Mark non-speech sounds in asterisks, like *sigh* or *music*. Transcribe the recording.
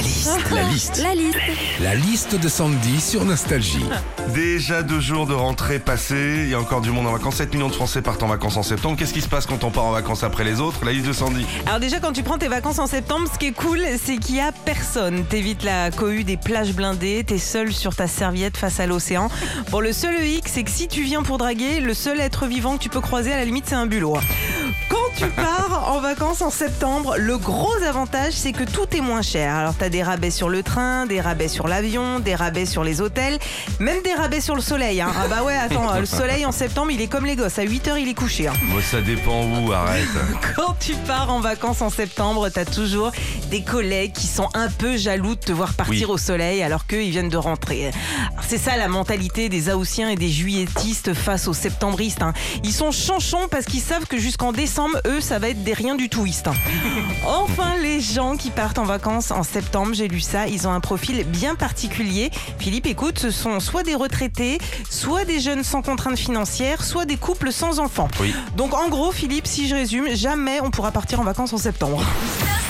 La liste. La liste. La liste. La liste de Sandy sur Nostalgie. *laughs* Déjà deux jours de rentrée passés, il y a encore du monde en vacances. 7 millions de Français partent en vacances en septembre. Qu'est-ce qui se passe quand on part en vacances après les autres? La liste de Sandy. Alors déjà quand tu prends tes vacances en septembre, ce qui est cool, c'est qu'il y a personne. T'évites la cohue des plages blindées, t'es seul sur ta serviette face à l'océan. Bon, le seul hic, c'est que si tu viens pour draguer, le seul être vivant que tu peux croiser à la limite, c'est un bulot. Quand tu pars en vacances en septembre, le gros avantage, c'est que tout est moins cher. Alors t'as des rabais sur le train, des rabais sur l'avion, des rabais sur les hôtels, même des rabais sur le soleil. hein. Ah bah ouais, attends, le soleil en septembre, il est comme les gosses. À 8 heures, il est couché. hein. Moi, ça dépend où, arrête. *laughs* Quand tu pars en vacances en septembre, t'as toujours des collègues qui sont un peu jaloux de te voir partir Oui. au soleil alors qu'eux, ils viennent de rentrer. C'est ça la mentalité des Haussiens et des Juilletistes face aux septembristes. hein. Ils sont chanchons parce qu'ils savent que jusqu'en décembre, eux, ça va être des rien du touistes. hein. *laughs* Enfin, les gens qui partent en vacances en septembre, j'ai lu ça, ils ont un profil bien particulier. Philippe, écoute, ce sont soit des retraités, soit des jeunes sans contraintes financières, soit des couples sans enfants. Oui. Donc en gros, Philippe, si je résume, jamais on pourra partir en vacances en septembre. *laughs*